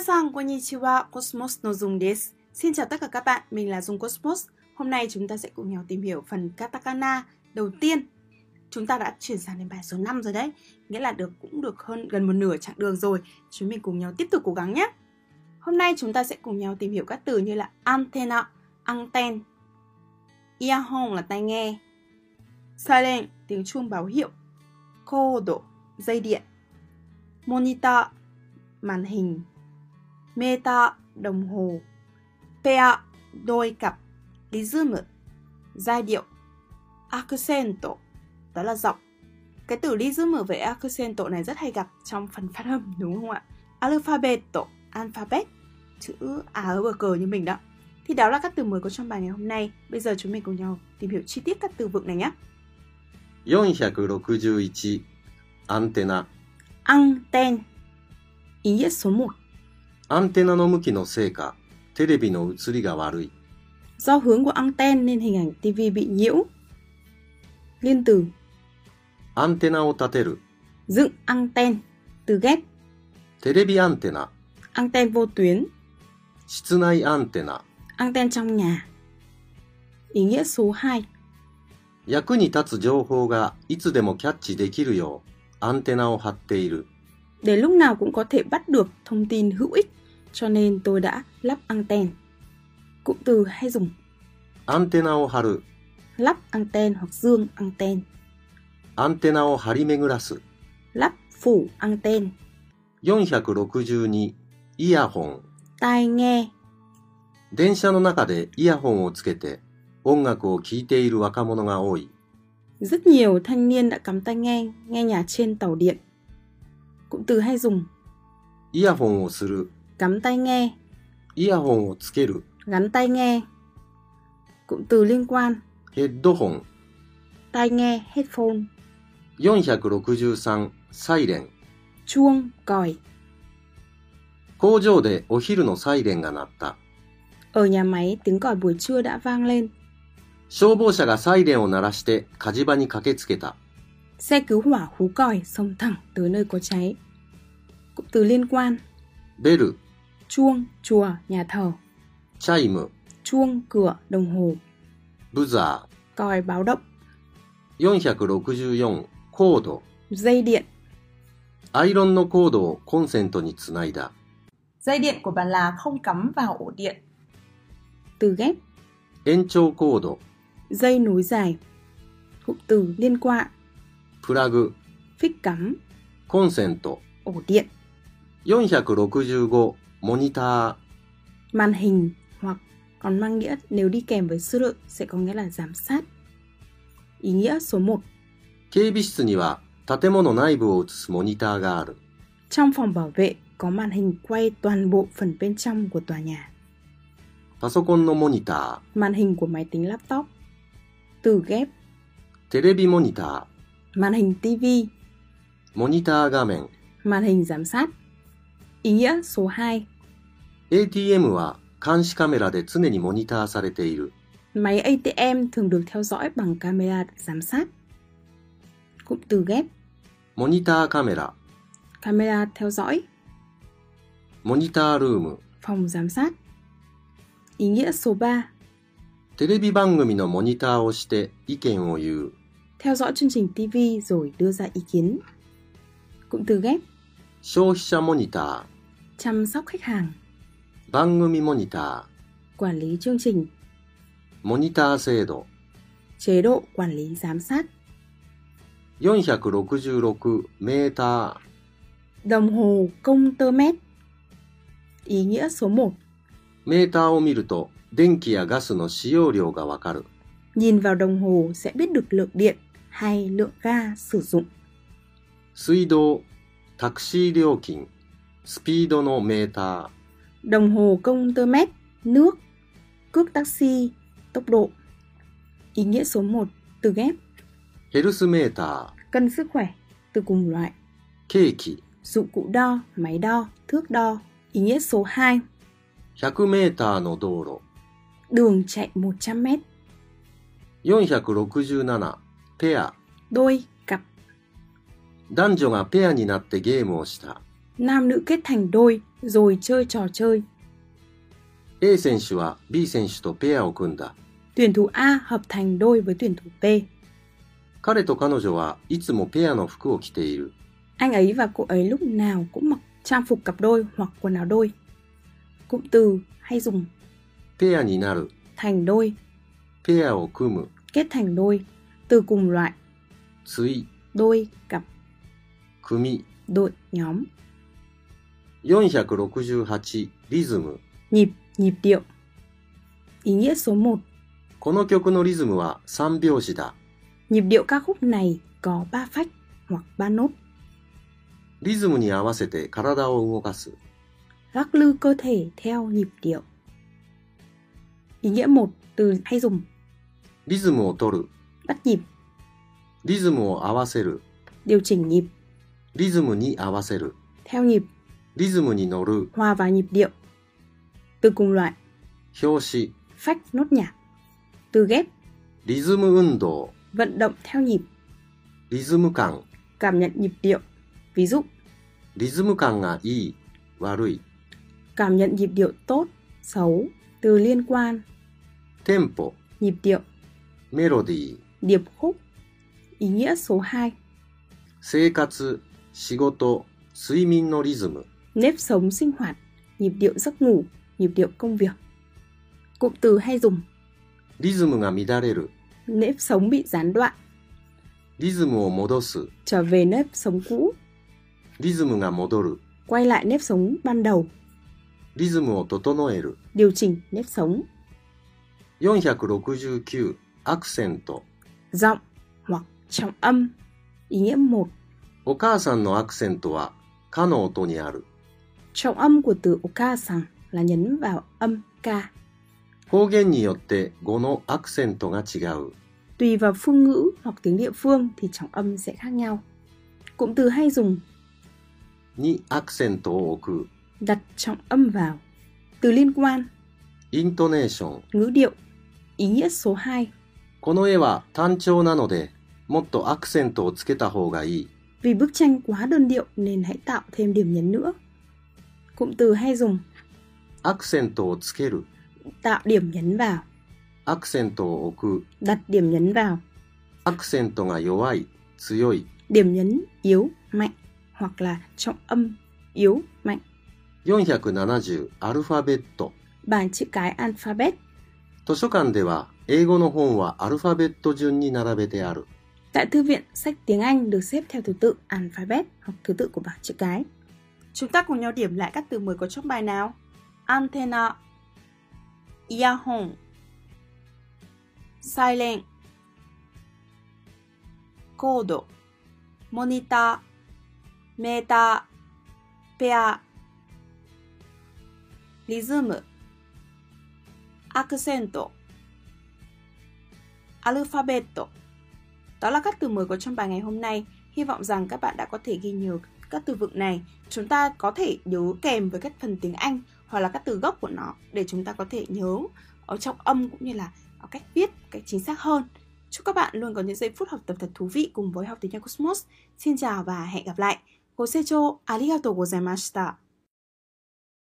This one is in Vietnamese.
sang konnichiwa, Cosmos no Dung desu. Xin chào tất cả các bạn, mình là Dung Cosmos. Hôm nay chúng ta sẽ cùng nhau tìm hiểu phần katakana đầu tiên. Chúng ta đã chuyển sang đến bài số 5 rồi đấy, nghĩa là được cũng được hơn gần một nửa chặng đường rồi. Chúng mình cùng nhau tiếp tục cố gắng nhé. Hôm nay chúng ta sẽ cùng nhau tìm hiểu các từ như là antenna, anten, earphone là tai nghe, siren tiếng chuông báo hiệu, code dây điện, monitor màn hình, meter đồng hồ pair đôi cặp rhythm giai điệu accent đó là giọng. Cái từ rhythm về accent này rất hay gặp trong phần phát âm đúng không ạ? Alphabet alphabet chữ a ở bờ cờ như mình đó. Thì đó là các từ mới có trong bài ngày hôm nay. Bây giờ chúng mình cùng nhau tìm hiểu chi tiết các từ vựng này nhé. 461 Antenna antenna Ý nghĩa số 1アンテナの向きのせいかテレビの映りが悪い Do hướng của anten nên hình ảnh TV bị nhiễu. Liên từ アンテナを立てる dựng anten từ ghép テレビアンテナ anten vô tuyến 室内アンテナ anten trong nhà. Ý nghĩa số 2役に立つ情報がいつでもキャッチできるようアンテナを張っている để lúc nào cũng có thể bắt được thông tin hữu ích, cho nên tôi đã lắp anten. Cụm từ hay dùng アンテナを張る lắp anten hoặc dương anten, アンテナを張り巡らす lắp phủ anten, 462イヤホン tai nghe, 電車の中でイヤホンをつけて音楽を聴いている若者が多い rất nhiều thanh niên đã cắm tai nghe nghe nhạc trên tàu điện. Cụm từ hay dùng イヤホンをする cắm tai nghe, イヤホンをつける gắn tai nghe. Cụm từ liên quan ヘッドホン tai nghe headphone, 463サイレン chuông, còi. 工場でお昼のサイレンが鳴った Ở nhà máy tiếng còi buổi trưa đã vang lên. 消防車がサイレンを鳴らして火事場に駆けつけた Xe cứu hỏa hú còi xông thẳng tới nơi có cháy. Cụm từ liên quan ベル chuông, chùa, nhà thờ, チャイム chuông, cửa, đồng hồ, ブザ còi báo động, ー464コード dây điện. アイロンのコードをコンセントにつないだ Dây điện của bà là không cắm vào ổ điện. Từ ghép 延長コード dây nối dài. Cụm từ liên quan プラグ phích cắm コンセント ổ điện, 465モニター màn hình hoặc còn mang nghĩa nếu đi kèm với số lượng sẽ có nghĩa là giám sát. Ý nghĩa số 1. 警備室には建物内部を映すモニターがある Trong phòng bảo vệ có màn hình quay toàn bộ phần bên trong của tòa nhà. パソコンのモニタ Màn hình của máy tính laptop. Từ ghép ーテレビモニタ màn hình TV, ーモニター画面 màn hình giám sát. Ý nghĩa số 2. ATM は監視カメラで常にモニターされている Máy ATM thường được theo dõi bằng camera giám sát. Cụm từ ghép モニターカメラ camera theo dõi, モニタールーム phòng giám sát. Ý nghĩa số 3. テレビ番組のモニターをして意見を言う Theo dõi chương trình TV rồi đưa ra ý kiến. Cụm từ ghép 消費者モニタ chăm sóc khách hàng, ー番組モニタ quản lý chương trình, ーモニター制度 chế độ quản lý giám sát, 466メータ đồng hồ công tơ mét. Ý nghĩa số 1. ーメーターを見ると電気やガスの使用量がわかる Nhìn vào đồng hồ sẽ biết được lượng điện hay lượng ga sử dụng. 水道タクシー料金スピードのメーター Đồng hồ công tơ mét, nước, cước taxi, tốc độ. Ý nghĩa số 1. Từ ghép ヘルスメータ cân sức khỏe, từ cùng loại. ーケーキ Dụng cụ đo, máy đo, thước đo. Ý nghĩa số 2. 100メーターの道路 Đường chạy 100 mét. 467 ペア Đôi, cặp. 男女がペアになってゲームをした Nam nữ kết thành đôi rồi chơi trò chơi. A 選手は B 選手とペアを組んだ。 Tuyển thủ A hợp thành đôi với tuyển thủ P. 彼と彼女はいつもペアの服を着ている。 Anh ấy và cô ấy lúc nào cũng mặc trang phục cặp đôi hoặc quần áo đôi. Cụm từ hay dùng ペアになる。 thành đôi, ペアを組む。 kết thành đôi, từ cùng loại, 対。 đôi, cặp, 組。 đội, nhóm, 468リズム。 nhịp, nhịp điệu. Ý nghĩa số 1, この曲のリズムは3拍子だ。 nhịp điệu ca khúc này có 3 phách hoặc 3 nốt. リズムに合わせて体を動かす。 Lắc lư cơ thể theo nhịp điệu. Ý nghĩa 1, từ hay dùng リズムを取る。 bắt nhịp, リズムを合わせる。 điều chỉnh nhịp, リズムに合わせる。 theo nhịp, リズムに乗る。 hòa vào nhịp điệu. Từ cùng loại, 拍子。 phách nốt nhạc. Từ ghép, リズム運動。 vận động theo nhịp, リズム感。 cảm nhận nhịp điệu. Ví dụ, リズム感がいい。悪い。 cảm nhận nhịp điệu tốt, xấu. Từ liên quan, テンポ。 nhịp điệu, メロディー。 điệp khúc. Ý nghĩa số 2, 生活。仕事。睡眠のリズム。 nếp sống sinh hoạt, nhịp điệu giấc ngủ, nhịp điệu công việc. Cụm từ hay dùng, リズムが乱れる。 nếp sống bị gián đoạn, リズムを戻す。 trở về nếp sống cũ, リズムが戻る。 quay lại nếp sống ban đầu, リズムを整える。 điều chỉnh nếp sống, 469アクセント。 giọng hoặc trọng âm. Ý nghĩa 1, お母さんのアクセントは、かの音にある。 trọng âm của từ okasan là nhấn vào âm k. 方言によって語のアクセントが違う。 Tùy vào phương ngữ hoặc tiếng địa phương thì trọng âm sẽ khác nhau. Cụm từ hay dùng にアクセントを置く。 đặt trọng âm vào. Từ liên quan, イントネーション。 ngữ điệu. Ý nghĩa số 2, この絵は単調なので、もっとアクセントをつけた方がいい。vì bức tranh quá đơn điệu nên hãy tạo thêm điểm nhấn nữa. Cụm từ hay dùng アクセントをつける。tạo điểm nhấn vào, アクセントを置く。đặt điểm nhấn vào, アクセントが弱い、強い。điểm nhấn yếu, mạnh hoặc là trọng âm yếu, mạnh. 470アルファベット。Bảng chữ cái alphabet 図書館では英語の本はアルファベット順に並べてある。 Tại thư viện, sách tiếng Anh được xếp theo thứ tự alphabet hoặc thứ tự của bảng chữ cái. Chúng ta cùng nhau điểm lại các từ mới có trong bài nào. Antenna Earphone Silent Code Monitor Meter Pair Rhythm Accent Alphabet đó là các từ mới có trong bài ngày hôm nay. Hy vọng rằng các bạn đã có thể ghi nhớ các từ vựng này. Chúng ta có thể nhớ kèm với các phần tiếng Anh hoặc là các từ gốc của nó để chúng ta có thể nhớ ở trong âm cũng như là ở cách viết cách chính xác hơn. Chúc các bạn luôn có những giây phút học tập thật thú vị cùng với học tiếng Anh Cosmos. Xin chào và hẹn gặp lại. Gosecho arigatou gozaimashita.